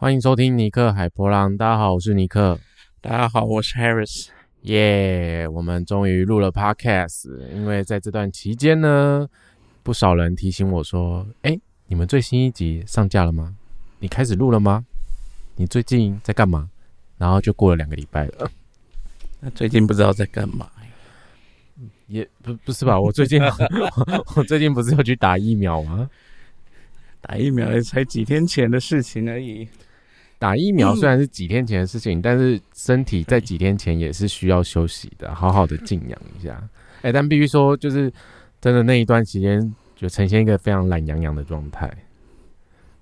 欢迎收听尼克海波浪。大家好，我是尼克。大家好，我是 Harris。耶，我们终于录了 Podcast。因为在这段期间呢，不少人提醒我说：“哎，你们最新一集上架了吗？你开始录了吗？你最近在干嘛？”然后就过了两个礼拜了。那最近不知道在干嘛？也不不是吧？我最近 我最近不是要去打疫苗吗？打疫苗也才几天前的事情而已。打疫苗虽然是几天前的事情，但是身体在几天前也是需要休息的，好好的静养一下。哎，但必须说，就是真的那一段时间就呈现一个非常懒洋洋的状态。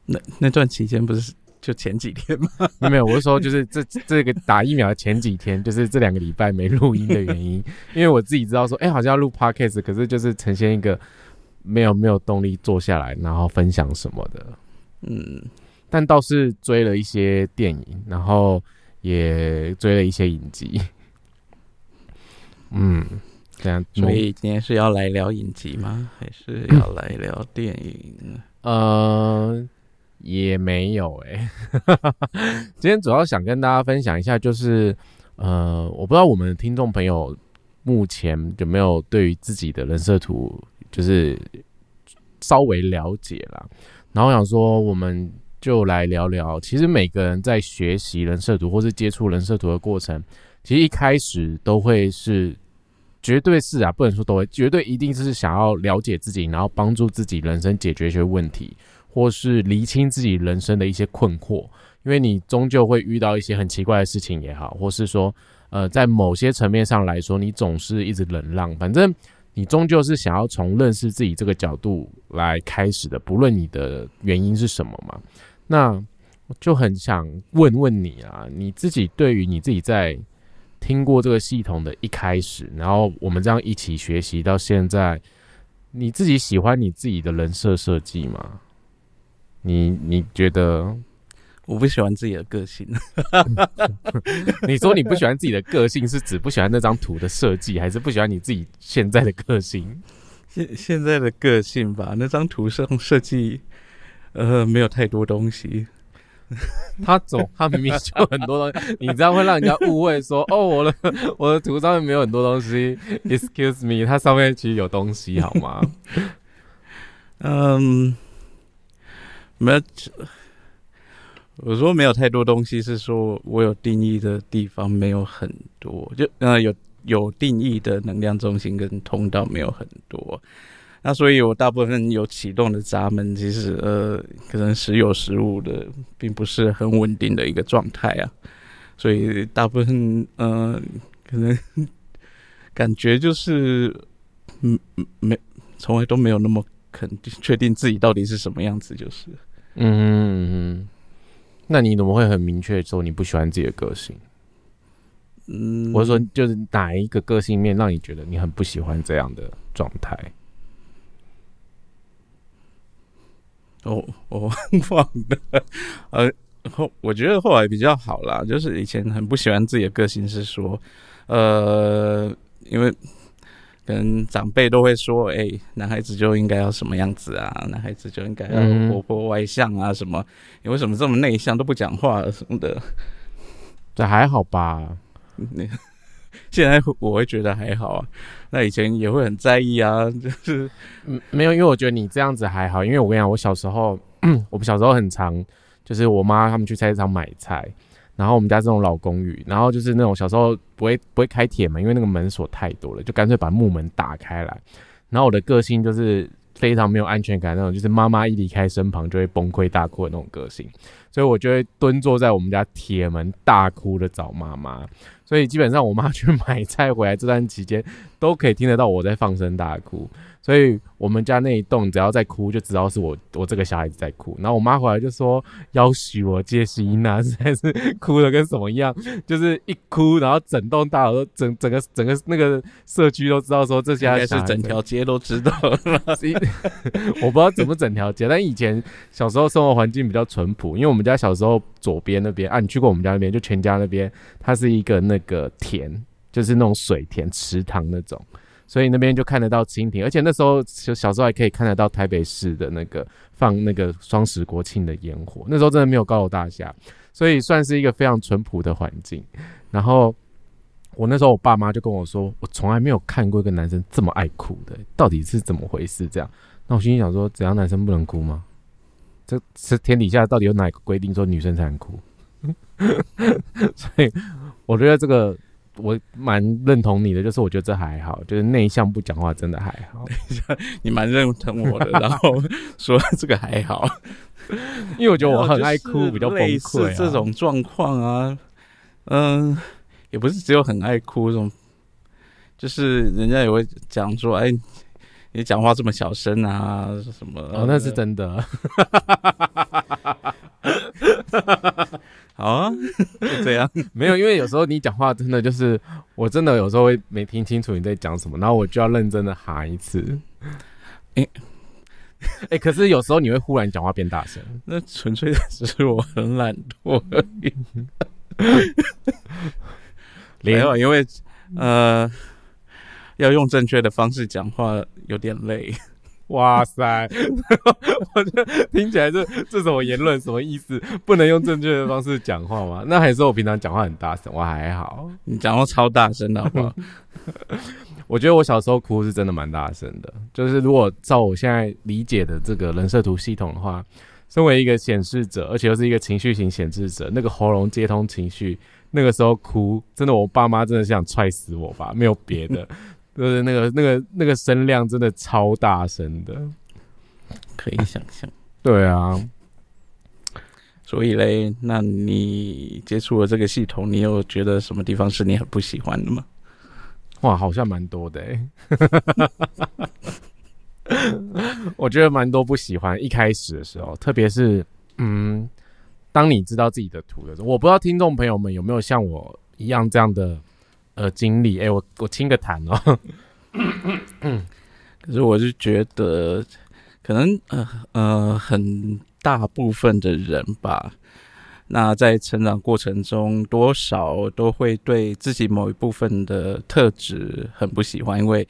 那那段期间不是就前几天吗？没有，我是说，就是这这个打疫苗前几天，就是这两个礼拜没录音的原因，因为我自己知道说，哎，好像要录 podcast，可是就是呈现一个没有没有动力坐下来，然后分享什么的。嗯。但倒是追了一些电影，然后也追了一些影集。嗯，这样。所以今天是要来聊影集吗？还是要来聊电影？呃，也没有哎。今天主要想跟大家分享一下，就是呃，我不知道我们听众朋友目前有没有对于自己的人设图就是稍微了解啦。然后想说我们。就来聊聊，其实每个人在学习人设图或是接触人设图的过程，其实一开始都会是，绝对是啊，不能说都会，绝对一定是想要了解自己，然后帮助自己人生解决一些问题，或是厘清自己人生的一些困惑。因为你终究会遇到一些很奇怪的事情也好，或是说，呃，在某些层面上来说，你总是一直忍让，反正你终究是想要从认识自己这个角度来开始的，不论你的原因是什么嘛。那我就很想问问你啊，你自己对于你自己在听过这个系统的一开始，然后我们这样一起学习到现在，你自己喜欢你自己的人设设计吗？你你觉得我不喜欢自己的个性？你说你不喜欢自己的个性，是指不喜欢那张图的设计，还是不喜欢你自己现在的个性？现现在的个性吧，那张图上设计。呃，没有太多东西。他总他明明就很多东西，你这样会让人家误会说，哦，我的 我的图上面没有很多东西。Excuse me，它上面其实有东西，好吗？嗯，没有。我说没有太多东西，是说我有定义的地方没有很多，就呃有有定义的能量中心跟通道没有很多。那所以，我大部分有启动的闸门，其实呃，可能时有时无的，并不是很稳定的一个状态啊。所以，大部分呃，可能感觉就是，嗯，没，从来都没有那么肯定确定自己到底是什么样子，就是。嗯，那你怎么会很明确说你不喜欢自己的个性？嗯，或者说，就是哪一个个性面让你觉得你很不喜欢这样的状态？哦，我忘了，呃，后我觉得后来比较好啦，就是以前很不喜欢自己的个性，是说，呃，因为可能长辈都会说，哎，男孩子就应该要什么样子啊，男孩子就应该要活泼外向啊，什么，你为什么这么内向都不讲话什么的？这还好吧？现在我会觉得还好啊，那以前也会很在意啊，就是没有，因为我觉得你这样子还好，因为我跟你讲，我小时候，我们小时候很常，就是我妈他们去菜市场买菜，然后我们家这种老公寓，然后就是那种小时候不会不会开铁门，因为那个门锁太多了，就干脆把木门打开来，然后我的个性就是非常没有安全感那种，就是妈妈一离开身旁就会崩溃大哭的那种个性，所以我就会蹲坐在我们家铁门大哭的找妈妈。所以基本上，我妈去买菜回来这段期间，都可以听得到我在放声大哭。所以我们家那一栋只要在哭，就知道是我我这个小孩子在哭。然后我妈回来就说：“要许我接心呐，实在是哭的跟什么一样，就是一哭，然后整栋大楼都整整个整个那个社区都知道说这家是整条街都知道。我不知道怎么整条街，但以前小时候生活环境比较淳朴，因为我们家小时候左边那边啊，你去过我们家那边，就全家那边，它是一个那个田，就是那种水田池塘那种。所以那边就看得到蜻蜓，而且那时候小小时候还可以看得到台北市的那个放那个双十国庆的烟火，那时候真的没有高楼大厦，所以算是一个非常淳朴的环境。然后我那时候我爸妈就跟我说，我从来没有看过一个男生这么爱哭的，到底是怎么回事？这样，那我心里想说，怎样男生不能哭吗？这是天底下到底有哪个规定说女生才能哭？所以我觉得这个我蛮认同你的，就是我觉得这还好，就是内向不讲话真的还好。你蛮认同我的，然后说这个还好，因为我觉得我很爱哭，比较崩溃这种状况啊。嗯，也不是只有很爱哭这种，就是人家也会讲说，哎。你讲话这么小声啊？什么？哦，那是真的。好啊，这样 没有，因为有时候你讲话真的就是，我真的有时候会没听清楚你在讲什么，然后我就要认真的喊一次。哎哎，可是有时候你会忽然讲话变大声，那纯粹只是我很懒惰而已。没有，因为呃。要用正确的方式讲话有点累，哇塞！我觉得听起来这这种言论什么意思？不能用正确的方式讲话吗？那还是我平常讲话很大声，我还好。你讲话超大声的好不好？我觉得我小时候哭是真的蛮大声的。就是如果照我现在理解的这个人设图系统的话，身为一个显示者，而且又是一个情绪型显示者，那个喉咙接通情绪，那个时候哭，真的我爸妈真的想踹死我吧？没有别的。就是那个那个那个声量真的超大声的，可以想象。对啊，所以嘞，那你接触了这个系统，你有觉得什么地方是你很不喜欢的吗？哇，好像蛮多的哎。我觉得蛮多不喜欢。一开始的时候，特别是嗯，当你知道自己的图的时候，我不知道听众朋友们有没有像我一样这样的。呃，经历哎，我我听个谈哦。可是我是觉得，可能呃呃，很大部分的人吧，那在成长过程中，多少都会对自己某一部分的特质很不喜欢，因为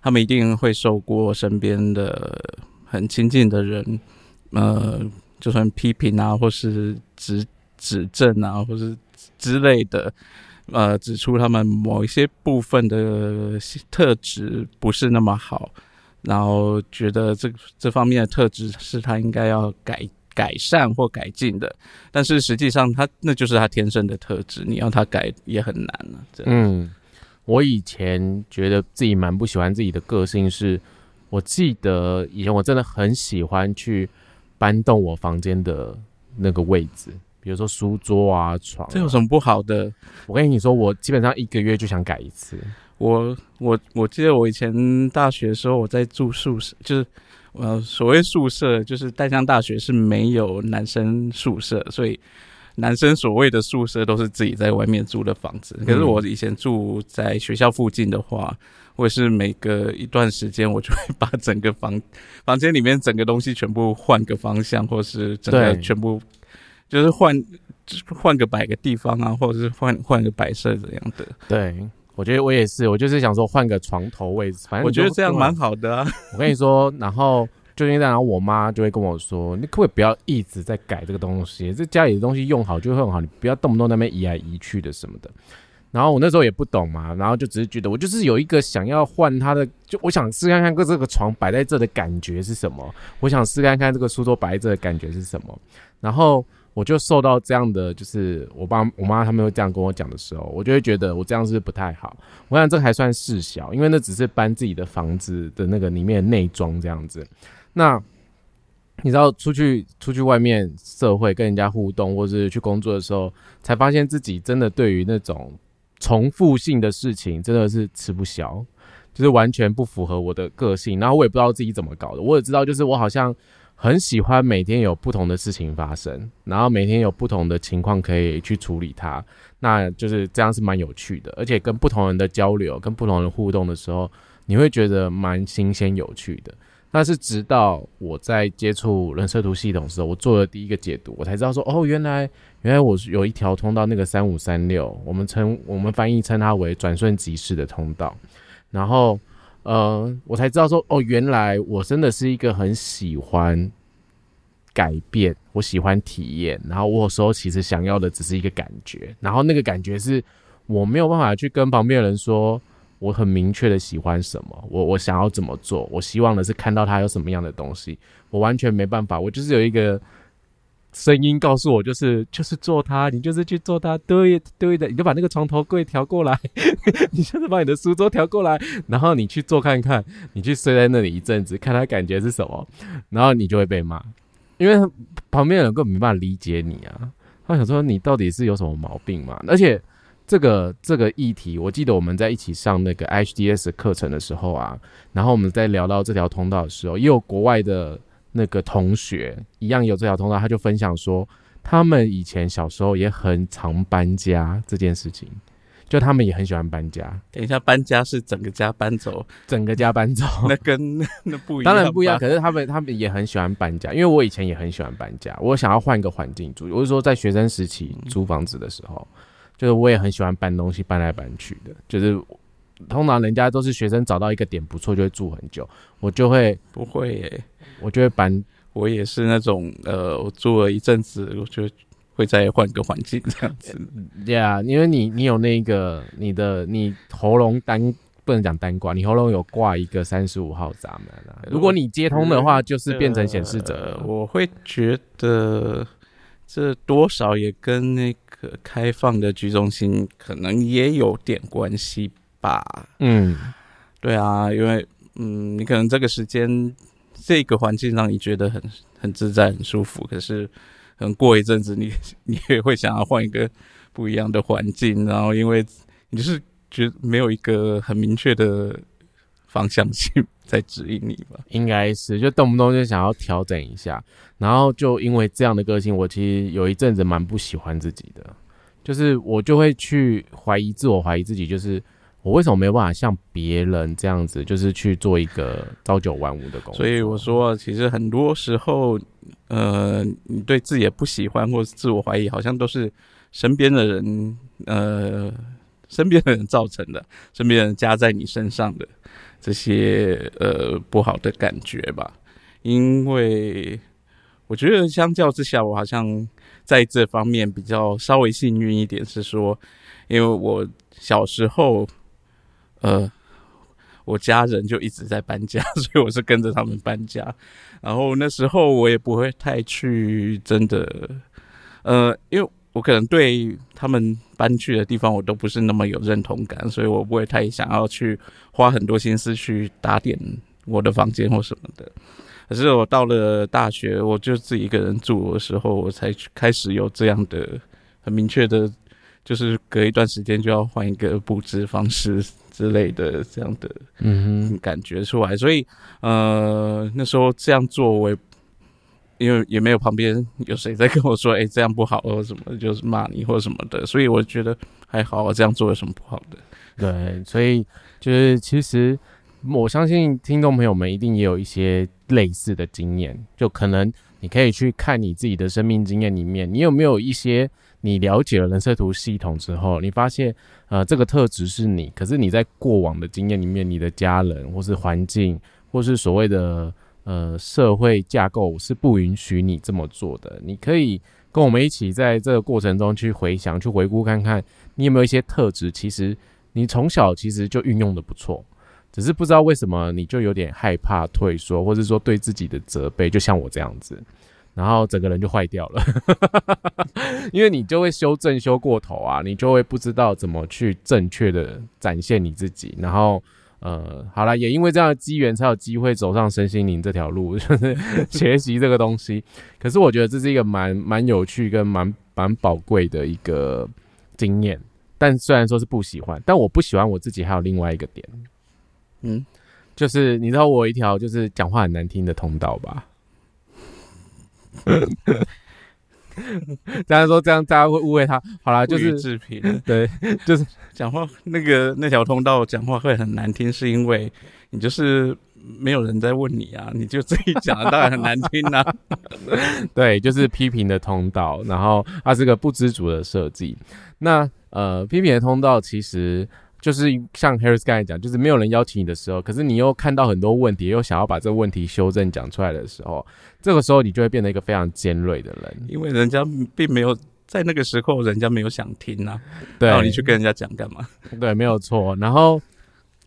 他们一定会受过身边的很亲近的人，呃，就算批评啊，或是指指正啊，或是之类的。呃，指出他们某一些部分的特质不是那么好，然后觉得这这方面的特质是他应该要改改善或改进的，但是实际上他那就是他天生的特质，你要他改也很难了。嗯，我以前觉得自己蛮不喜欢自己的个性，是我记得以前我真的很喜欢去搬动我房间的那个位置。比如说书桌啊、床，这有什么不好的？我跟你说，我基本上一个月就想改一次。我我我记得我以前大学的时候，我在住宿舍，就是呃所谓宿舍，就是淡江大学是没有男生宿舍，所以男生所谓的宿舍都是自己在外面租的房子。可是我以前住在学校附近的话，我是每隔一段时间，我就会把整个房房间里面整个东西全部换个方向，或是整个全部。就是换换个摆个地方啊，或者是换换个摆设这样的。对，我觉得我也是，我就是想说换个床头位置，反正我觉得这样蛮好的啊。我跟你说，然后就因为这样，我妈就会跟我说：“你可不可以不要一直在改这个东西？这家里的东西用好就会很好，你不要动不动那边移来移去的什么的。”然后我那时候也不懂嘛，然后就只是觉得我就是有一个想要换它的，就我想试看看这个床摆在这的感觉是什么，我想试看看这个书桌摆在这的感觉是什么，然后。我就受到这样的，就是我爸我妈他们会这样跟我讲的时候，我就会觉得我这样是不太好。我想这还算事小，因为那只是搬自己的房子的那个里面内装这样子。那你知道出去出去外面社会跟人家互动，或是去工作的时候，才发现自己真的对于那种重复性的事情真的是吃不消，就是完全不符合我的个性。然后我也不知道自己怎么搞的，我也知道就是我好像。很喜欢每天有不同的事情发生，然后每天有不同的情况可以去处理它，那就是这样是蛮有趣的，而且跟不同人的交流、跟不同人互动的时候，你会觉得蛮新鲜有趣的。但是直到我在接触人设图系统的时候，我做了第一个解读，我才知道说，哦，原来原来我有一条通道，那个三五三六，我们称我们翻译称它为转瞬即逝的通道，然后。呃，我才知道说，哦，原来我真的是一个很喜欢改变，我喜欢体验，然后我有时候其实想要的只是一个感觉，然后那个感觉是我没有办法去跟旁边的人说。我很明确的喜欢什么，我我想要怎么做，我希望的是看到他有什么样的东西，我完全没办法，我就是有一个声音告诉我，就是就是做它，你就是去做它，对对的，你就把那个床头柜调过来，你就是把你的书桌调过来，然后你去做看看，你去睡在那里一阵子，看他感觉是什么，然后你就会被骂，因为旁边人根本没办法理解你啊，他想说你到底是有什么毛病嘛，而且。这个这个议题，我记得我们在一起上那个 HDS 课程的时候啊，然后我们在聊到这条通道的时候，也有国外的那个同学一样有这条通道，他就分享说，他们以前小时候也很常搬家这件事情，就他们也很喜欢搬家。等一下，搬家是整个家搬走，整个家搬走，那跟那不一样，当然不一样。可是他们他们也很喜欢搬家，因为我以前也很喜欢搬家，我想要换一个环境住。我是说，在学生时期租房子的时候。就是我也很喜欢搬东西，搬来搬去的。就是通常人家都是学生找到一个点不错，就会住很久。我就会不会耶，我就会搬。我也是那种呃，我住了一阵子，我就会再换个环境这样子。对啊，因为你你有那个你的你喉咙单不能讲单挂，你喉咙有挂一个三十五号闸门啊。如果你接通的话，就是变成显示者。我会觉得这多少也跟那。个开放的居中心可能也有点关系吧。嗯，对啊，因为嗯，你可能这个时间这个环境让你觉得很很自在、很舒服，可是可能过一阵子你 你也会想要换一个不一样的环境，然后因为你就是觉得没有一个很明确的方向性。在指引你吧，应该是就动不动就想要调整一下，然后就因为这样的个性，我其实有一阵子蛮不喜欢自己的，就是我就会去怀疑自我，怀疑自己，就是我为什么没有办法像别人这样子，就是去做一个朝九晚五的工作。所以我说，其实很多时候，呃，你对自己的不喜欢或是自我怀疑，好像都是身边的人，呃，身边的人造成的，身边人加在你身上的。这些呃不好的感觉吧，因为我觉得相较之下，我好像在这方面比较稍微幸运一点，是说，因为我小时候，呃，我家人就一直在搬家，所以我是跟着他们搬家，然后那时候我也不会太去真的，呃，因为。我可能对他们搬去的地方，我都不是那么有认同感，所以我不会太想要去花很多心思去打点我的房间或什么的。可是我到了大学，我就自己一个人住的时候，我才开始有这样的很明确的，就是隔一段时间就要换一个布置方式之类的这样的嗯感觉出来。所以呃，那时候这样做，我也。因为也没有旁边有谁在跟我说，哎，这样不好或者什么，就是骂你或者什么的，所以我觉得还好，我这样做有什么不好的？对，所以就是其实我相信听众朋友们一定也有一些类似的经验，就可能你可以去看你自己的生命经验里面，你有没有一些你了解了人设图系统之后，你发现呃这个特质是你，可是你在过往的经验里面，你的家人或是环境或是所谓的。呃，社会架构是不允许你这么做的。你可以跟我们一起在这个过程中去回想、去回顾看看，你有没有一些特质，其实你从小其实就运用的不错，只是不知道为什么你就有点害怕退缩，或者说对自己的责备，就像我这样子，然后整个人就坏掉了，因为你就会修正修过头啊，你就会不知道怎么去正确的展现你自己，然后。呃，好了，也因为这样的机缘，才有机会走上身心灵这条路，就是学习这个东西。可是我觉得这是一个蛮蛮有趣跟蛮蛮宝贵的一个经验。但虽然说是不喜欢，但我不喜欢我自己还有另外一个点，嗯，就是你知道我一条就是讲话很难听的通道吧？这样说，这样大家会误会他。好啦，就是制品，对，就是讲话那个那条通道讲话会很难听，是因为你就是没有人在问你啊，你就自己讲，当然很难听啊。对，就是批评的通道，然后它是个不知足的设计。那呃，批评的通道其实就是像 Harris 刚才讲，就是没有人邀请你的时候，可是你又看到很多问题，又想要把这个问题修正讲出来的时候，这个时候你就会变得一个非常尖锐的人，因为人家并没有在那个时候，人家没有想听啊。对，然后你去跟人家讲干嘛？对，没有错。然后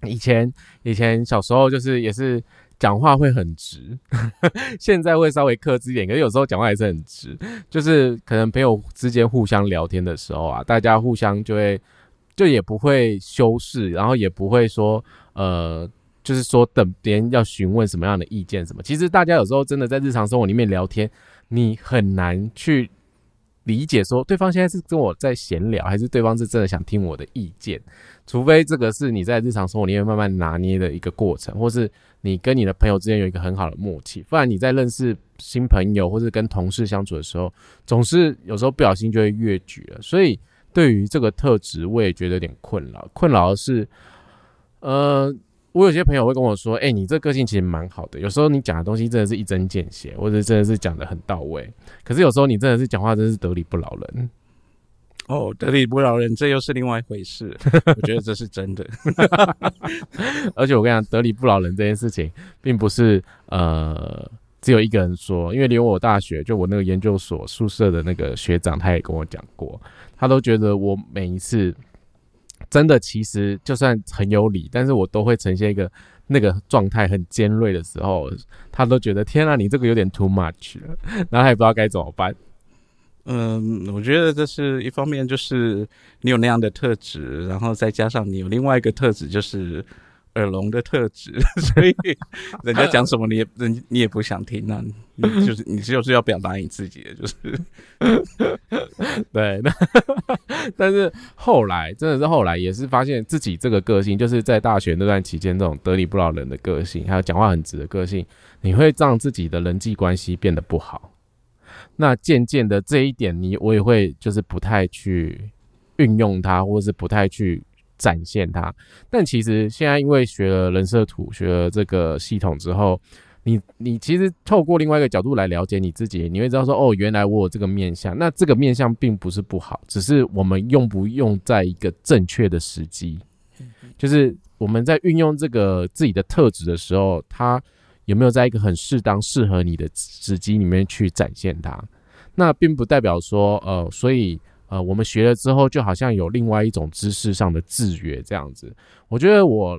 以前以前小时候就是也是讲话会很直，现在会稍微克制一点，可是有时候讲话还是很直。就是可能朋友之间互相聊天的时候啊，大家互相就会。就也不会修饰，然后也不会说，呃，就是说等别人要询问什么样的意见什么。其实大家有时候真的在日常生活里面聊天，你很难去理解说对方现在是跟我在闲聊，还是对方是真的想听我的意见。除非这个是你在日常生活里面慢慢拿捏的一个过程，或是你跟你的朋友之间有一个很好的默契，不然你在认识新朋友或是跟同事相处的时候，总是有时候不小心就会越矩了。所以。对于这个特质，我也觉得有点困扰。困扰的是，呃，我有些朋友会跟我说：“哎，你这个性其实蛮好的，有时候你讲的东西真的是一针见血，或者真的是讲的很到位。可是有时候你真的是讲话真是得理不饶人。”哦，得理不饶人，这又是另外一回事。我觉得这是真的。而且我跟你讲，得理不饶人这件事情，并不是呃只有一个人说，因为连我大学就我那个研究所宿舍的那个学长，他也跟我讲过。他都觉得我每一次真的其实就算很有理，但是我都会呈现一个那个状态很尖锐的时候，他都觉得天啊，你这个有点 too much 了，然后他也不知道该怎么办。嗯，我觉得这是一方面，就是你有那样的特质，然后再加上你有另外一个特质，就是。耳聋的特质，所以人家讲什么你也 人你也不想听啊，就是你就是要表达你自己的，就是 对。那但是后来真的是后来也是发现自己这个个性，就是在大学那段期间，这种得理不饶人的个性，还有讲话很直的个性，你会让自己的人际关系变得不好。那渐渐的这一点，你我也会就是不太去运用它，或者是不太去。展现它，但其实现在因为学了人设图，学了这个系统之后，你你其实透过另外一个角度来了解你自己，你会知道说，哦，原来我有这个面相，那这个面相并不是不好，只是我们用不用在一个正确的时机，就是我们在运用这个自己的特质的时候，它有没有在一个很适当、适合你的时机里面去展现它？那并不代表说，呃，所以。呃，我们学了之后，就好像有另外一种知识上的制约这样子。我觉得我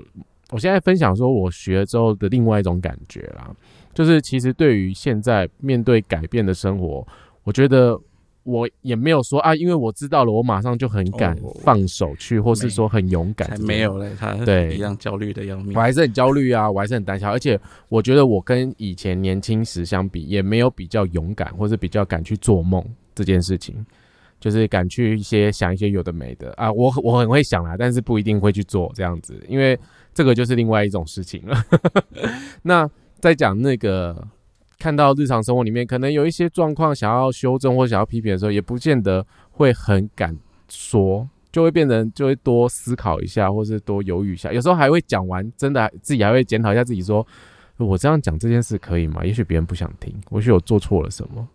我现在分享说，我学了之后的另外一种感觉啦，就是其实对于现在面对改变的生活，我觉得我也没有说啊，因为我知道了，我马上就很敢放手去，或是说很勇敢。没有嘞，他对一样焦虑的要命。我还是很焦虑啊，我还是很胆小，而且我觉得我跟以前年轻时相比，也没有比较勇敢，或是比较敢去做梦这件事情。就是敢去一些想一些有的没的啊，我我很会想啦，但是不一定会去做这样子，因为这个就是另外一种事情了。那在讲那个看到日常生活里面可能有一些状况想要修正或想要批评的时候，也不见得会很敢说，就会变成就会多思考一下，或是多犹豫一下，有时候还会讲完，真的自己还会检讨一下自己，说我这样讲这件事可以吗？也许别人不想听，或许我做错了什么。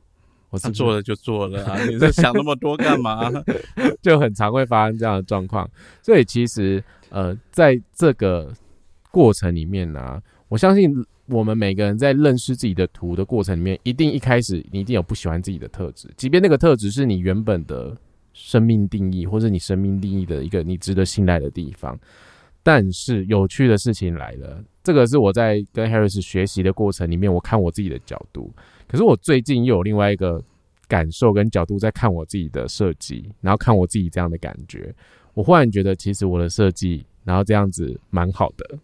我是做了就做了啊！你在想那么多干嘛？就很常会发生这样的状况。所以其实呃，在这个过程里面呢，我相信我们每个人在认识自己的图的过程里面，一定一开始你一定有不喜欢自己的特质，即便那个特质是你原本的生命定义，或者你生命定义的一个你值得信赖的地方。但是有趣的事情来了，这个是我在跟 Harris 学习的过程里面，我看我自己的角度。可是我最近又有另外一个感受跟角度在看我自己的设计，然后看我自己这样的感觉，我忽然觉得其实我的设计，然后这样子蛮好的。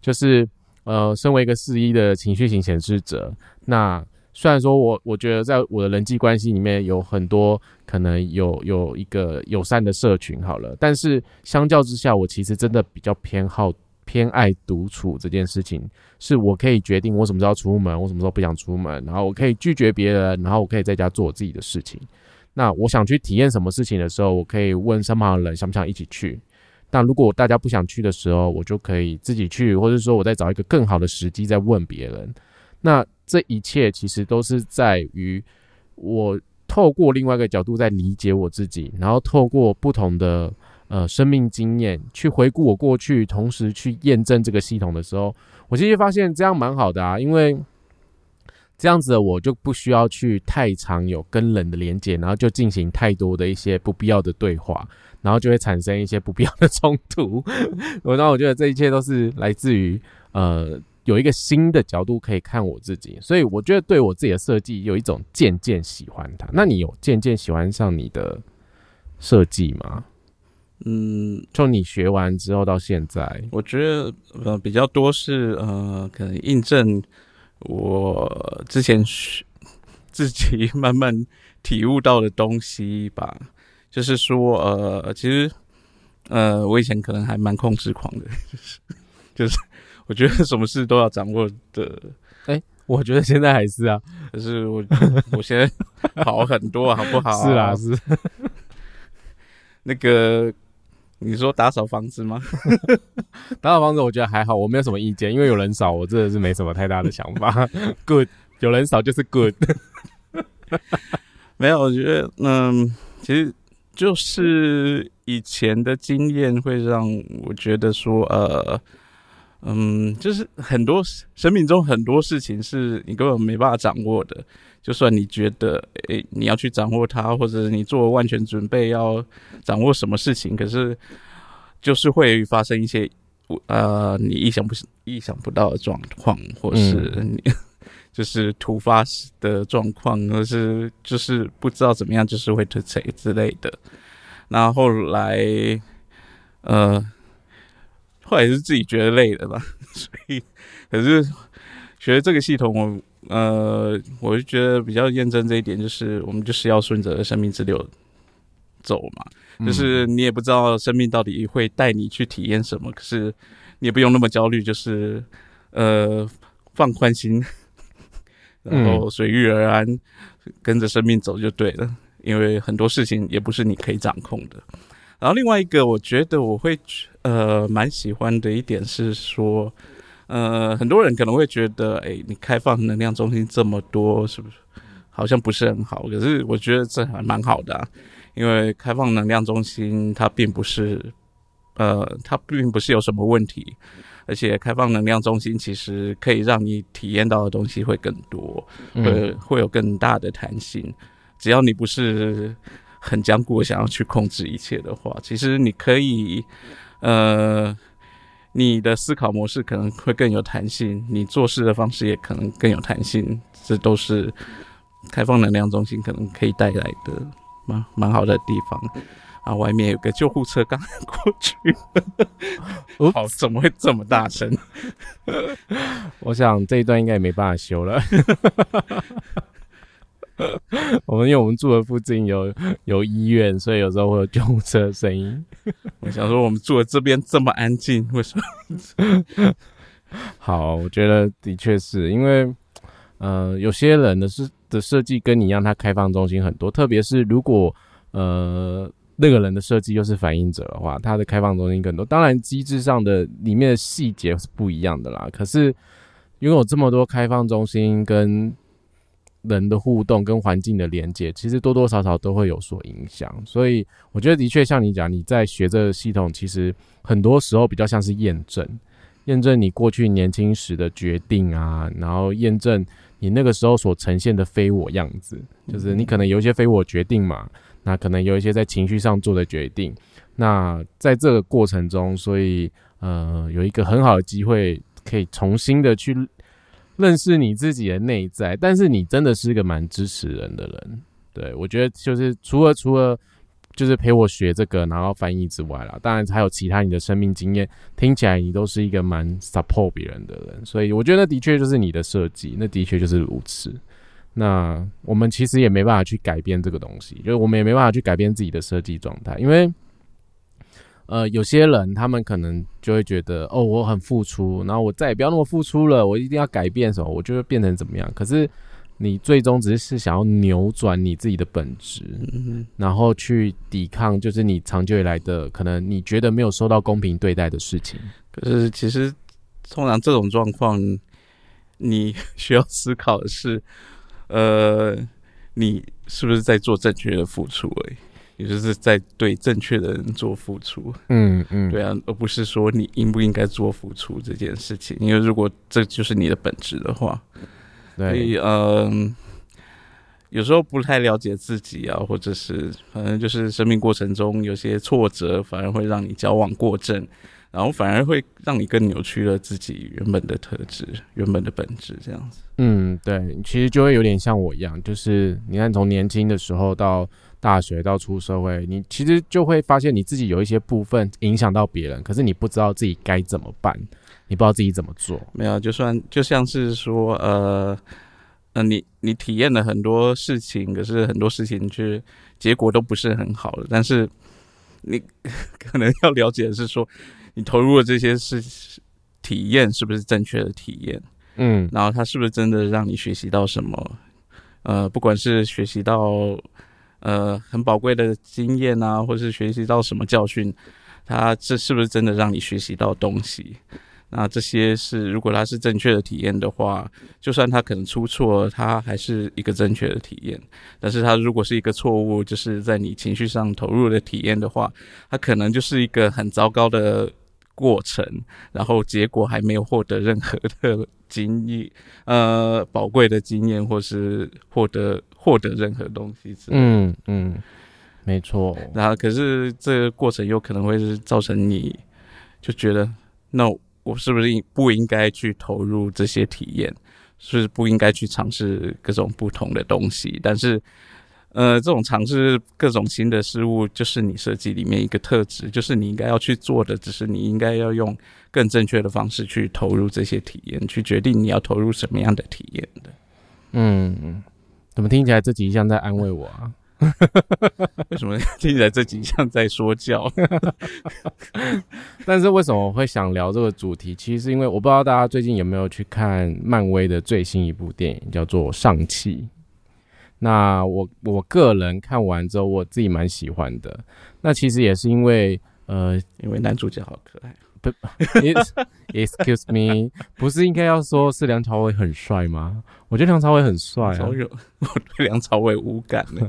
就是呃，身为一个四一的情绪型显示者，那虽然说我我觉得在我的人际关系里面有很多可能有有一个友善的社群好了，但是相较之下，我其实真的比较偏好。偏爱独处这件事情，是我可以决定我什么时候出门，我什么时候不想出门，然后我可以拒绝别人，然后我可以在家做我自己的事情。那我想去体验什么事情的时候，我可以问身旁的人想不想一起去。但如果大家不想去的时候，我就可以自己去，或者说我再找一个更好的时机再问别人。那这一切其实都是在于我透过另外一个角度在理解我自己，然后透过不同的。呃生命经验，去回顾我过去，同时去验证这个系统的时候，我其实发现这样蛮好的啊，因为这样子我就不需要去太常有跟人的连接，然后就进行太多的一些不必要的对话，然后就会产生一些不必要的冲突。我那我觉得这一切都是来自于呃。有一个新的角度可以看我自己，所以我觉得对我自己的设计有一种渐渐喜欢它。那你有渐渐喜欢上你的设计吗？嗯，就你学完之后到现在，我觉得呃比较多是呃可能印证我之前学自己慢慢体悟到的东西吧。就是说呃其实呃我以前可能还蛮控制狂的，就是就是。我觉得什么事都要掌握的，哎，我觉得现在还是啊，可是我 我现在好很多，好不好？是啊，是。那个，你说打扫房子吗？打扫房子，我觉得还好，我没有什么意见，因为有人扫，我真的是没什么太大的想法。Good，有人扫就是 Good。没有，我觉得，嗯，其实就是以前的经验会让我觉得说，呃。嗯，就是很多生命中很多事情是你根本没办法掌握的。就算你觉得，诶，你要去掌握它，或者你做万全准备要掌握什么事情，可是就是会发生一些呃你意想不意想不到的状况，或是你 就是突发的状况，或是就是不知道怎么样，就是会推锤之类的。那后来，呃。后来是自己觉得累了吧，所以可是学这个系统，我呃，我就觉得比较验证这一点，就是我们就是要顺着生命之流走嘛，就是你也不知道生命到底会带你去体验什么，可是你也不用那么焦虑，就是呃放宽心，然后随遇而安，跟着生命走就对了，因为很多事情也不是你可以掌控的。然后另外一个，我觉得我会呃蛮喜欢的一点是说，呃，很多人可能会觉得，哎，你开放能量中心这么多，是不是好像不是很好？可是我觉得这还蛮好的，因为开放能量中心它并不是，呃，它并不是有什么问题，而且开放能量中心其实可以让你体验到的东西会更多，会会有更大的弹性，只要你不是。很坚固，想要去控制一切的话，其实你可以，呃，你的思考模式可能会更有弹性，你做事的方式也可能更有弹性，这都是开放能量中心可能可以带来的蛮蛮好的地方。啊，外面有个救护车刚过去，哦，怎么会这么大声？我想这一段应该也没办法修了。我们因为我们住的附近有有医院，所以有时候会有救护车的声音。我想说，我们住的这边这么安静，为什么？好，我觉得的确是因为，呃，有些人的是的设计跟你一样，他开放中心很多，特别是如果呃那个人的设计又是反应者的话，他的开放中心更多。当然，机制上的里面的细节是不一样的啦。可是拥有这么多开放中心跟人的互动跟环境的连接，其实多多少少都会有所影响。所以我觉得，的确像你讲，你在学这个系统，其实很多时候比较像是验证，验证你过去年轻时的决定啊，然后验证你那个时候所呈现的非我样子。就是你可能有一些非我决定嘛，那可能有一些在情绪上做的决定。那在这个过程中，所以呃，有一个很好的机会，可以重新的去。认识你自己的内在，但是你真的是一个蛮支持人的人。对我觉得，就是除了除了就是陪我学这个，然后翻译之外啦，当然还有其他你的生命经验，听起来你都是一个蛮 support 别人的人。所以我觉得，的确就是你的设计，那的确就是如此。那我们其实也没办法去改变这个东西，就是我们也没办法去改变自己的设计状态，因为。呃，有些人他们可能就会觉得，哦，我很付出，然后我再也不要那么付出了，我一定要改变什么，我就会变成怎么样？可是你最终只是想要扭转你自己的本质，然后去抵抗，就是你长久以来的可能你觉得没有受到公平对待的事情。可是其实通常这种状况，你 需要思考的是，呃，你是不是在做正确的付出？已？也就是在对正确的人做付出。嗯嗯，对啊，而不是说你应不应该做付出这件事情。因为如果这就是你的本质的话，所以对，嗯、有时候不太了解自己啊，或者是反正就是生命过程中有些挫折，反而会让你矫枉过正，然后反而会让你更扭曲了自己原本的特质、原本的本质，这样子。嗯对，其实就会有点像我一样，就是你看从年轻的时候到大学到出社会，你其实就会发现你自己有一些部分影响到别人，可是你不知道自己该怎么办，你不知道自己怎么做。没有，就算就像是说，呃，呃，你你体验了很多事情，可是很多事情却结果都不是很好的，但是你可能要了解的是说，你投入的这些事体验是不是正确的体验，嗯然后它是不是真的让你学习到什么？呃，不管是学习到呃很宝贵的经验啊，或是学习到什么教训，它这是不是真的让你学习到东西？那这些是如果它是正确的体验的话，就算它可能出错，它还是一个正确的体验。但是它如果是一个错误，就是在你情绪上投入的体验的话，它可能就是一个很糟糕的过程，然后结果还没有获得任何的经验，呃，宝贵的经验，或是获得获得任何东西之类的。嗯嗯，没错。然后可是这个过程有可能会是造成你就觉得，那我是不是应不应该去投入这些体验？是不是不应该去尝试各种不同的东西？但是，呃，这种尝试各种新的事物，就是你设计里面一个特质，就是你应该要去做的，只是你应该要用更正确的方式去投入这些体验，去决定你要投入什么样的体验的。嗯嗯，怎么听起来这集像在安慰我啊？为什么听起来这几项在说教？但是为什么我会想聊这个主题？其实是因为我不知道大家最近有没有去看漫威的最新一部电影，叫做《上气》。那我我个人看完之后，我自己蛮喜欢的。那其实也是因为呃因为男主角好可爱。，It's-，excuse me，不是应该要说是梁朝伟很帅吗？我觉得梁朝伟很帅啊早，有 我对梁朝伟无感呢。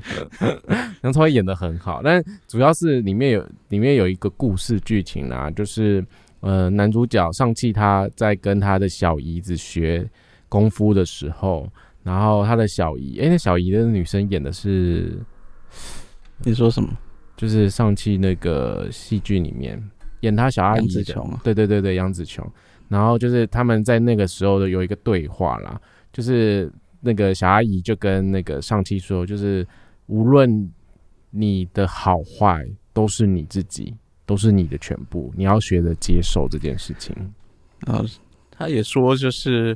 梁朝伟演的很好，但主要是里面有里面有一个故事剧情啊，就是呃男主角上气他在跟他的小姨子学功夫的时候，然后他的小姨，诶，那小姨的女生演的是你说什么？就是上气那个戏剧里面演他小阿杨姨的，紫琼啊？对对对对，杨紫琼。然后就是他们在那个时候的有一个对话啦，就是那个小阿姨就跟那个上期说，就是无论你的好坏，都是你自己，都是你的全部，你要学着接受这件事情。然后他也说，就是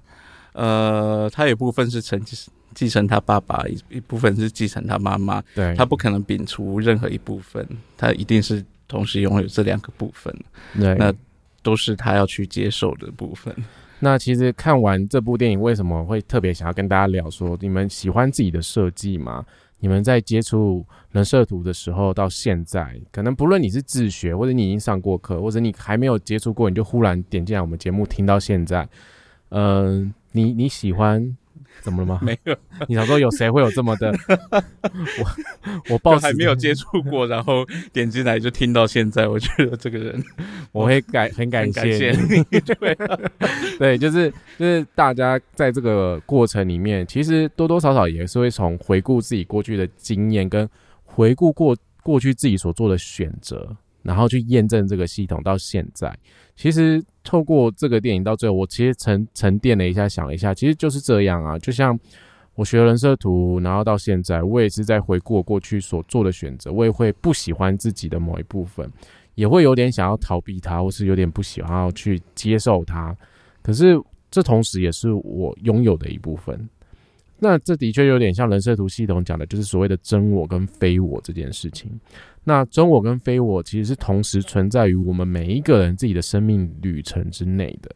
呃，他有部分是承继继承他爸爸，一一部分是继承他妈妈，对，他不可能摒除任何一部分，他一定是同时拥有这两个部分，对那都是他要去接受的部分。那其实看完这部电影，为什么会特别想要跟大家聊说，你们喜欢自己的设计吗？你们在接触人设图的时候到现在，可能不论你是自学，或者你已经上过课，或者你还没有接触过，你就忽然点进来我们节目听到现在，嗯、你你喜欢怎么了吗？没有，你想说有谁会有这么的？我我抱持就还没有接触过，然后点进来就听到现在，我觉得这个人我会感很感感谢谢你。你，对，对，就是就是大家在这个过程里面，其实多多少少也是会从回顾自己过去的经验，跟回顾过过去自己所做的选择，然后去验证这个系统到现在。其实透过这个电影到最后，我其实沉沉淀了一下，想了一下，其实就是这样啊。就像我学人设图，然后到现在，我也是在回顾过去所做的选择，我也会不喜欢自己的某一部分，也会有点想要逃避它，或是有点不喜欢要去接受它。可是这同时也是我拥有的一部分。那这的确有点像人设图系统讲的，就是所谓的真我跟非我这件事情。那真我跟非我其实是同时存在于我们每一个人自己的生命旅程之内的。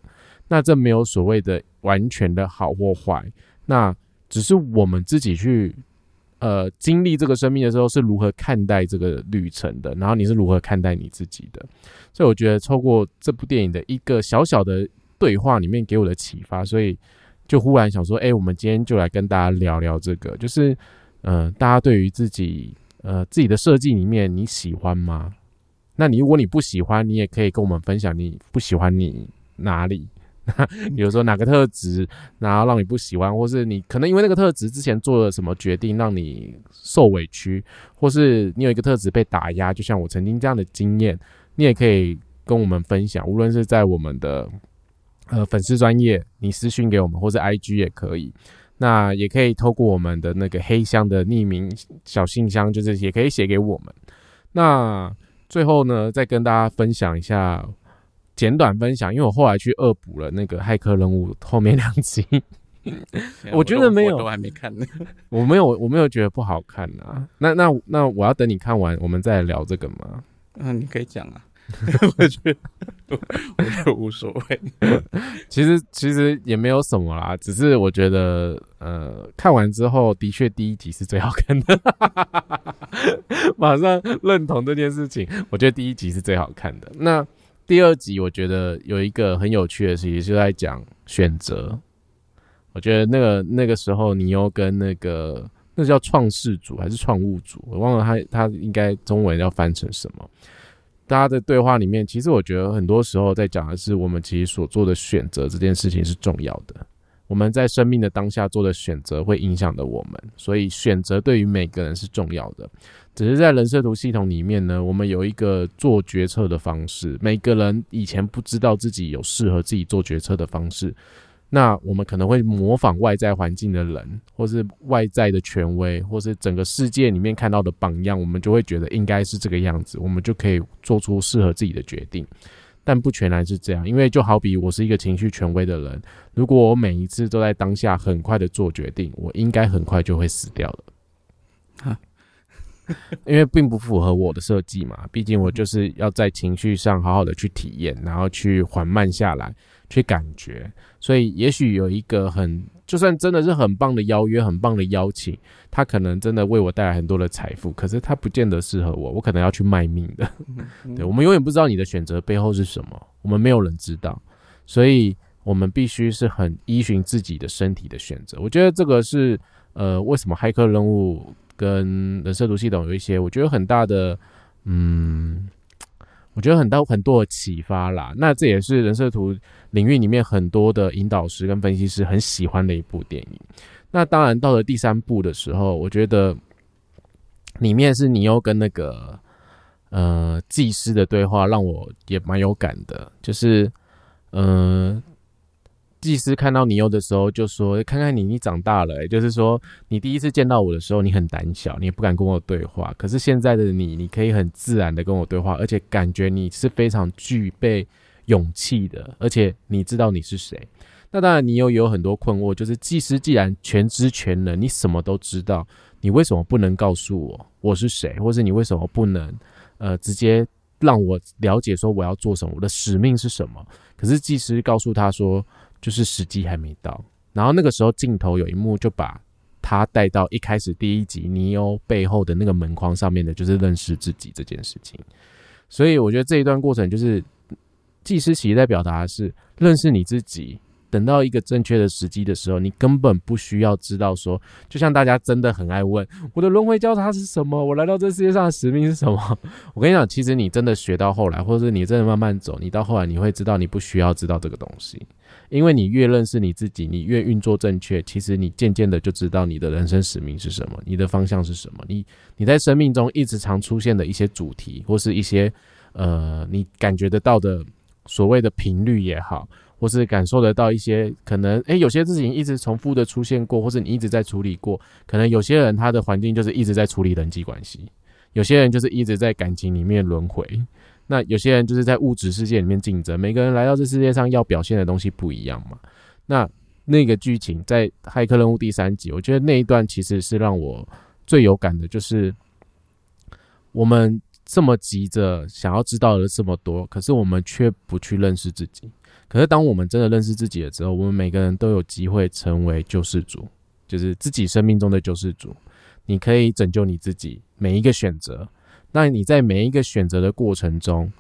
那这没有所谓的完全的好或坏，那只是我们自己去呃经历这个生命的时候是如何看待这个旅程的，然后你是如何看待你自己的。所以我觉得透过这部电影的一个小小的对话里面给我的启发，所以就忽然想说，哎、我们今天就来跟大家聊聊这个，就是，嗯、大家对于自己呃自己的设计里面你喜欢吗？那你如果你不喜欢，你也可以跟我们分享你不喜欢你哪里，比如说哪个特质，然后让你不喜欢，或是你可能因为那个特质之前做了什么决定让你受委屈，或是你有一个特质被打压，就像我曾经这样的经验，你也可以跟我们分享，无论是在我们的呃粉丝专业，你私讯给我们，或者 IG 也可以，那也可以透过我们的那个黑箱的匿名小信箱，就是也可以写给我们，那。最后呢，再跟大家分享一下简短分享，因为我后来去恶补了那个骇客任务后面两集，我觉得没有，都还没看呢。我没有，我没有觉得不好看啊。那那那我要等你看完，我们再聊这个吗？嗯，你可以讲啊。我觉得我觉得无所谓。其实其实也没有什么啦，只是我觉得呃，看完之后的确第一集是最好看的。马上认同这件事情，我觉得第一集是最好看的。那第二集我觉得有一个很有趣的事情，就在讲选择。我觉得那个那个时候，你又跟那个那叫创世主还是创物主，我忘了他他应该中文要翻成什么。大家的对话里面，其实我觉得很多时候在讲的是我们其实所做的选择这件事情是重要的。我们在生命的当下做的选择会影响的我们，所以选择对于每个人是重要的。只是在人设图系统里面呢，我们有一个做决策的方式，每个人以前不知道自己有适合自己做决策的方式。那我们可能会模仿外在环境的人，或是外在的权威，或是整个世界里面看到的榜样，我们就会觉得应该是这个样子，我们就可以做出适合自己的决定。但不全然是这样，因为就好比我是一个情绪权威的人，如果我每一次都在当下很快的做决定，我应该很快就会死掉了。因为并不符合我的设计嘛，毕竟我就是要在情绪上好好的去体验，然后去缓慢下来。去感觉，所以也许有一个很，就算真的是很棒的邀约，很棒的邀请，他可能真的为我带来很多的财富，可是他不见得适合我，我可能要去卖命的。对，我们永远不知道你的选择背后是什么，我们没有人知道，所以我们必须是很依循自己的身体的选择。我觉得这个是，呃，为什么骇客任务跟人设图系统有一些，我觉得很大的，嗯。我觉得很多很多的启发啦，那这也是人设图领域里面很多的引导师跟分析师很喜欢的一部电影。那当然到了第三部的时候，我觉得里面是你又跟那个呃技师的对话，让我也蛮有感的，就是嗯。祭司看到尼欧的时候就说：“看看你，你长大了。”就是说，你第一次见到我的时候，你很胆小，你也不敢跟我对话。可是现在的你，你可以很自然的跟我对话，而且感觉你是非常具备勇气的，而且你知道你是谁。那当然，你又有很多困惑，就是祭司既然全知全能，你什么都知道，你为什么不能告诉我我是谁，或是你为什么不能呃直接让我了解说我要做什么，我的使命是什么？可是祭司告诉他说。就是时机还没到，然后那个时候镜头有一幕就把他带到一开始第一集尼欧背后的那个门框上面的，就是认识自己这件事情。所以我觉得这一段过程就是祭司其实在表达的是认识你自己。等到一个正确的时机的时候，你根本不需要知道说，就像大家真的很爱问我的轮回交叉是什么，我来到这世界上的使命是什么。我跟你讲，其实你真的学到后来，或者是你真的慢慢走，你到后来你会知道，你不需要知道这个东西，因为你越认识你自己，你越运作正确，其实你渐渐的就知道你的人生使命是什么，你的方向是什么。你你在生命中一直常出现的一些主题，或是一些呃你感觉得到的所谓的频率也好。或是感受得到一些可能，诶，有些事情一直重复的出现过，或是你一直在处理过。可能有些人他的环境就是一直在处理人际关系，有些人就是一直在感情里面轮回。那有些人就是在物质世界里面竞争。每个人来到这世界上要表现的东西不一样嘛。那那个剧情在《骇客任务》第三集，我觉得那一段其实是让我最有感的，就是我们这么急着想要知道的这么多，可是我们却不去认识自己。可是，当我们真的认识自己了之后，我们每个人都有机会成为救世主，就是自己生命中的救世主。你可以拯救你自己每一个选择。那你在每一个选择的过程中，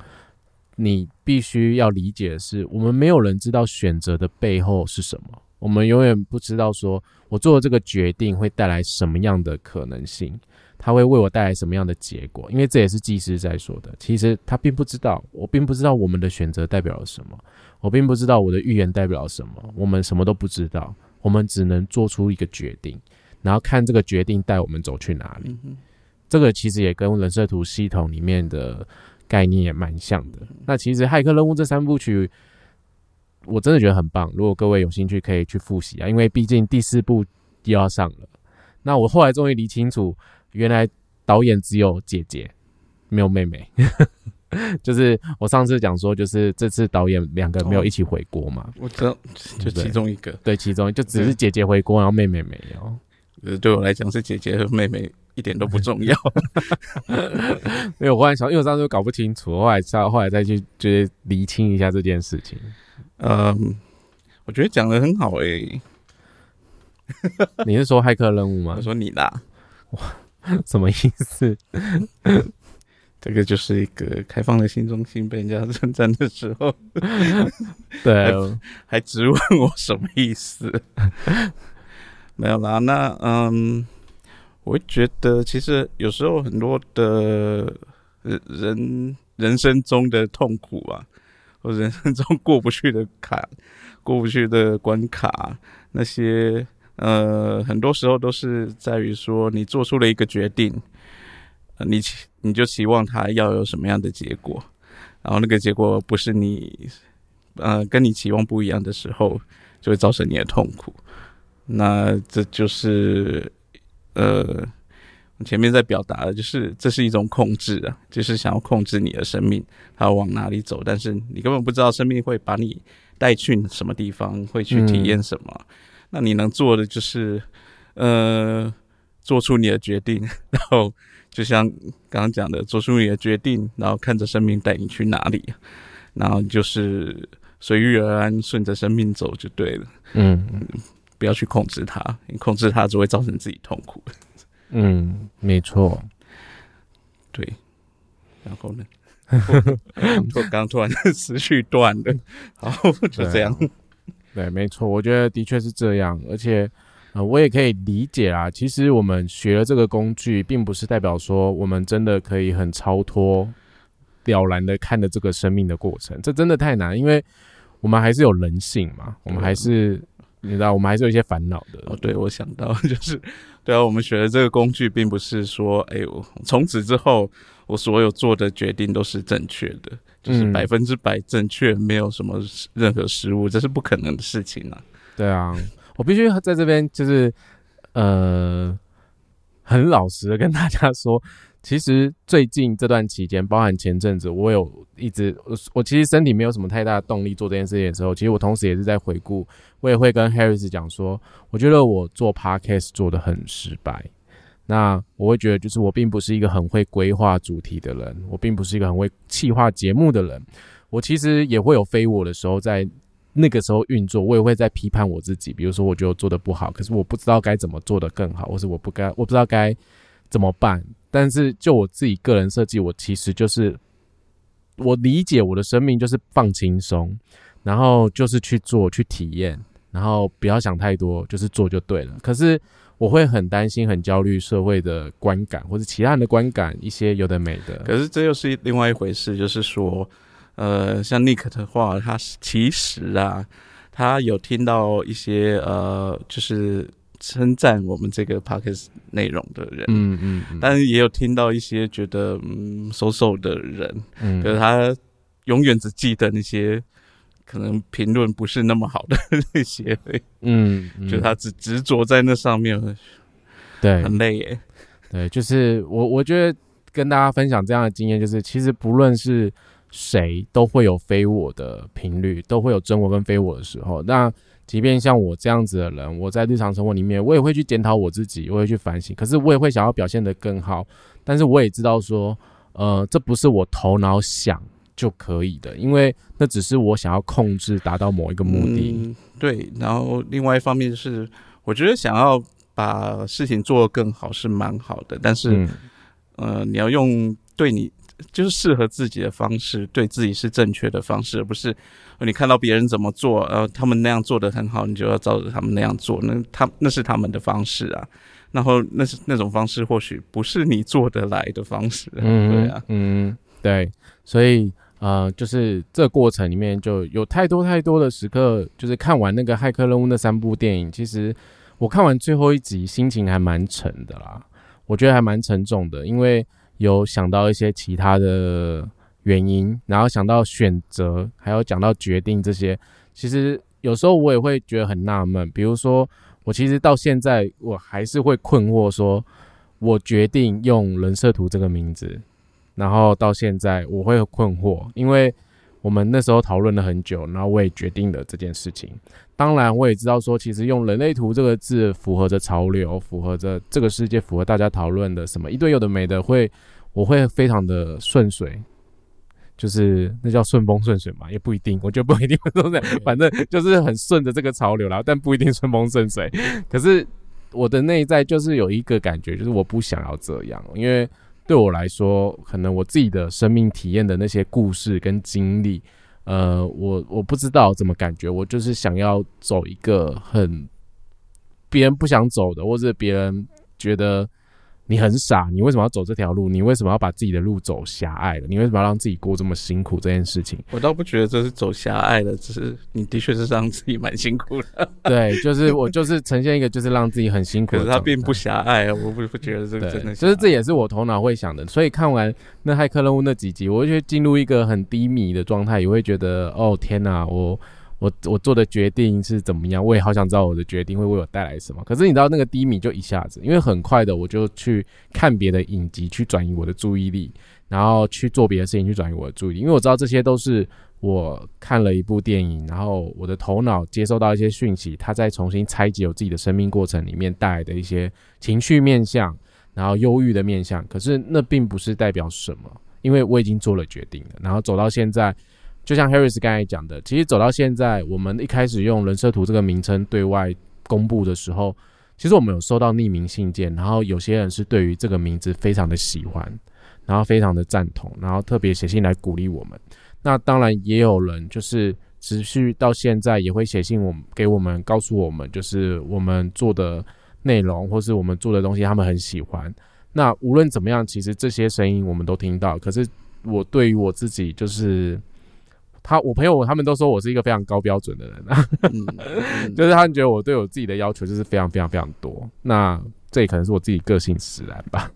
你必须要理解的是，我们没有人知道选择的背后是什么。我们永远不知道，说我做的这个决定会带来什么样的可能性。它会为我带来什么样的结果？因为这也是技师在说的。其实他并不知道，我并不知道我们的选择代表了什么，我并不知道我的预言代表了什么，我们什么都不知道，我们只能做出一个决定，然后看这个决定带我们走去哪里。这个其实也跟人设图系统里面的概念也蛮像的。那其实《骇客任务》这三部曲。我真的觉得很棒，如果各位有兴趣可以去复习啊，因为毕竟第四部又要上了。那我后来终于理清楚，原来导演只有姐姐，没有妹妹。就是我上次讲说，就是这次导演两个没有一起回国嘛。我知道，就其中一个，对，其中就只是姐姐回国，然后妹妹没有。呃，对我来讲是姐姐和妹妹一点都不重要。因为我忽然想，因为我上次搞不清楚，后来再后来再去就是厘清一下这件事情。嗯，我觉得讲的很好诶。你是说骇客任务吗？我说你啦。哇，什么意思？这个就是一个开放的新中心被人家称赞的时候，对，还质问我什么意思？没有啦，那嗯，我觉得其实有时候很多的人人生中的痛苦啊。或人生中过不去的坎，过不去的关卡，那些呃，很多时候都是在于说，你做出了一个决定，你你就期望它要有什么样的结果，然后那个结果不是你呃跟你期望不一样的时候，就会造成你的痛苦。那这就是呃。前面在表达的就是这是一种控制啊，就是想要控制你的生命，它要往哪里走，但是你根本不知道生命会把你带去什么地方，会去体验什么。那你能做的就是，呃，做出你的决定，然后就像刚刚讲的，做出你的决定，然后看着生命带你去哪里，然后就是随遇而安，顺着生命走就对了。嗯，不要去控制它，你控制它只会造成自己痛苦。嗯，没错，对，然后呢？我刚突然思绪断了，好，就这样。对，没错，我觉得的确是这样，而且呃，我也可以理解啊。其实我们学了这个工具，并不是代表说我们真的可以很超脱、了然的看着这个生命的过程，这真的太难，因为我们还是有人性嘛，我们还是。你知道，我们还是有一些烦恼的哦。对，我想到 就是，对啊，我们学的这个工具，并不是说，哎我，从此之后我所有做的决定都是正确的，就是百分之百正确，没有什么任何失误，这是不可能的事情啊。对啊，我必须在这边就是，呃，很老实的跟大家说。其实最近这段期间，包含前阵子，我有一直我我其实身体没有什么太大的动力做这件事情的时候，其实我同时也是在回顾，我也会跟 Harris 讲说，我觉得我做 Podcast 做的很失败。那我会觉得，就是我并不是一个很会规划主题的人，我并不是一个很会企划节目的人。我其实也会有非我的时候，在那个时候运作，我也会在批判我自己。比如说，我觉得我做的不好，可是我不知道该怎么做的更好，或是我不该，我不知道该怎么办。但是就我自己个人设计，我其实就是我理解我的生命就是放轻松，然后就是去做去体验，然后不要想太多，就是做就对了。可是我会很担心、很焦虑社会的观感或者其他人的观感，一些有的没的。可是这又是另外一回事，就是说，呃，像 Nick 的话，他其实啊，他有听到一些呃，就是。称赞我们这个 podcast 内容的人，嗯嗯，但是也有听到一些觉得嗯收手的人，嗯，可是他永远只记得那些可能评论不是那么好的那些，嗯，就他只执着在那上面，对，很累耶，对，就是我我觉得跟大家分享这样的经验，就是其实不论是谁都会有非我的频率，都会有真我跟非我的时候，那。即便像我这样子的人，我在日常生活里面，我也会去检讨我自己，我会去反省。可是我也会想要表现得更好，但是我也知道说，呃，这不是我头脑想就可以的，因为那只是我想要控制达到某一个目的。对，然后另外一方面是，我觉得想要把事情做得更好是蛮好的，但是，呃，你要用对你。就是适合自己的方式，对自己是正确的方式，而不是你看到别人怎么做，呃，他们那样做的很好，你就要照着他们那样做，那他那是他们的方式啊。然后那是那种方式，或许不是你做得来的方式。嗯，对啊，嗯，对，所以呃，就是这过程里面就有太多太多的时刻，就是看完那个《骇客任务》那三部电影，其实我看完最后一集，心情还蛮沉的啦。我觉得还蛮沉重的，因为有想到一些其他的原因，然后想到选择，还有讲到决定这些，其实有时候我也会觉得很纳闷。比如说，我其实到现在我还是会困惑，说我决定用人设图这个名字，然后到现在我会困惑，因为我们那时候讨论了很久，然后我也决定了这件事情。当然，我也知道说，其实用“人类图”这个字符合着潮流，符合着这个世界，符合大家讨论的什么一堆有的没的，会我会非常的顺水，就是那叫顺风顺水嘛，也不一定，我觉得不一定会顺水，反正就是很顺着这个潮流啦，但不一定顺风顺水。可是我的内在就是有一个感觉，就是我不想要这样，因为对我来说，可能我自己的生命体验的那些故事跟经历。呃，我我不知道怎么感觉，我就是想要走一个很别人不想走的，或者别人觉得你很傻，你为什么要走这条路？你为什么要把自己的路走狭隘了？你为什么要让自己过这么辛苦？这件事情，我倒不觉得这是走狭隘的，只是你的确是让自己蛮辛苦的。对，就是我就是呈现一个就是让自己很辛苦，可是他并不狭隘，我不不觉得这个真的，就是这也是我头脑会想的。所以看完那骇客任务那几集，我会进入一个很低迷的状态，也会觉得哦天哪，我我我做的决定是怎么样？我也好想知道我的决定会为我带来什么。可是你知道那个低迷就一下子，因为很快的我就去看别的影集，去转移我的注意力，然后去做别的事情去转移我的注意力，因为我知道这些都是我看了一部电影，然后我的头脑接收到一些讯息，它在重新拆解我自己的生命过程里面带来的一些情绪面相。然后忧郁的面相，可是那并不是代表什么，因为我已经做了决定了。然后走到现在，就像 Harris 刚才讲的，其实走到现在，我们一开始用人设图这个名称对外公布的时候，其实我们有收到匿名信件，然后有些人是对于这个名字非常的喜欢，然后非常的赞同，然后特别写信来鼓励我们。那当然也有人就是持续到现在也会写信我给我们，告诉我们就是我们做的。内容或是我们做的东西，他们很喜欢。那无论怎么样，其实这些声音我们都听到。可是我对于我自己，就是他，我朋友他们都说我是一个非常高标准的人啊，就是他们觉得我对我自己的要求就是非常非常非常多。那这也可能是我自己个性使然吧。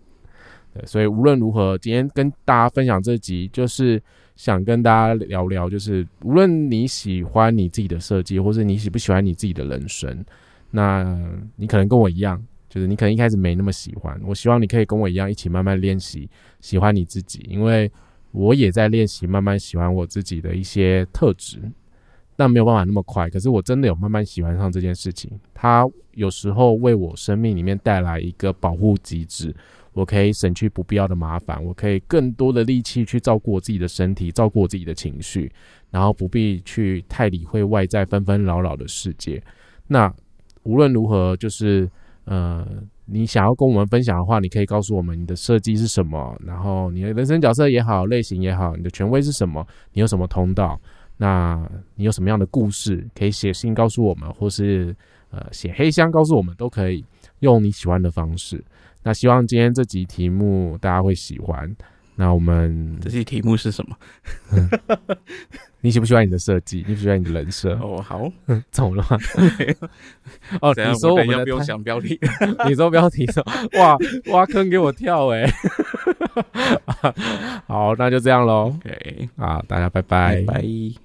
对，所以无论如何，今天跟大家分享这集，就是想跟大家聊聊，就是无论你喜欢你自己的设计，或是你喜不喜欢你自己的人生。那你可能跟我一样，就是你可能一开始没那么喜欢。我希望你可以跟我一样，一起慢慢练习喜欢你自己，因为我也在练习慢慢喜欢我自己的一些特质，但没有办法那么快。可是我真的有慢慢喜欢上这件事情，它有时候为我生命里面带来一个保护机制，我可以省去不必要的麻烦，我可以更多的力气去照顾我自己的身体，照顾我自己的情绪，然后不必去太理会外在纷纷扰扰的世界。那。无论如何，就是呃，你想要跟我们分享的话，你可以告诉我们你的设计是什么，然后你的人生角色也好，类型也好，你的权威是什么，你有什么通道，那你有什么样的故事，可以写信告诉我们，或是呃写黑箱告诉我们，都可以用你喜欢的方式。那希望今天这集题目大家会喜欢。那我们这些题目是什么？你喜不喜欢你的设计？你喜不喜欢你的人设？哦，好，怎么了？哦，你说我们不用想标题，你说标题说哇挖坑给我跳哎！好，那就这样喽。OK，好，大家拜拜拜。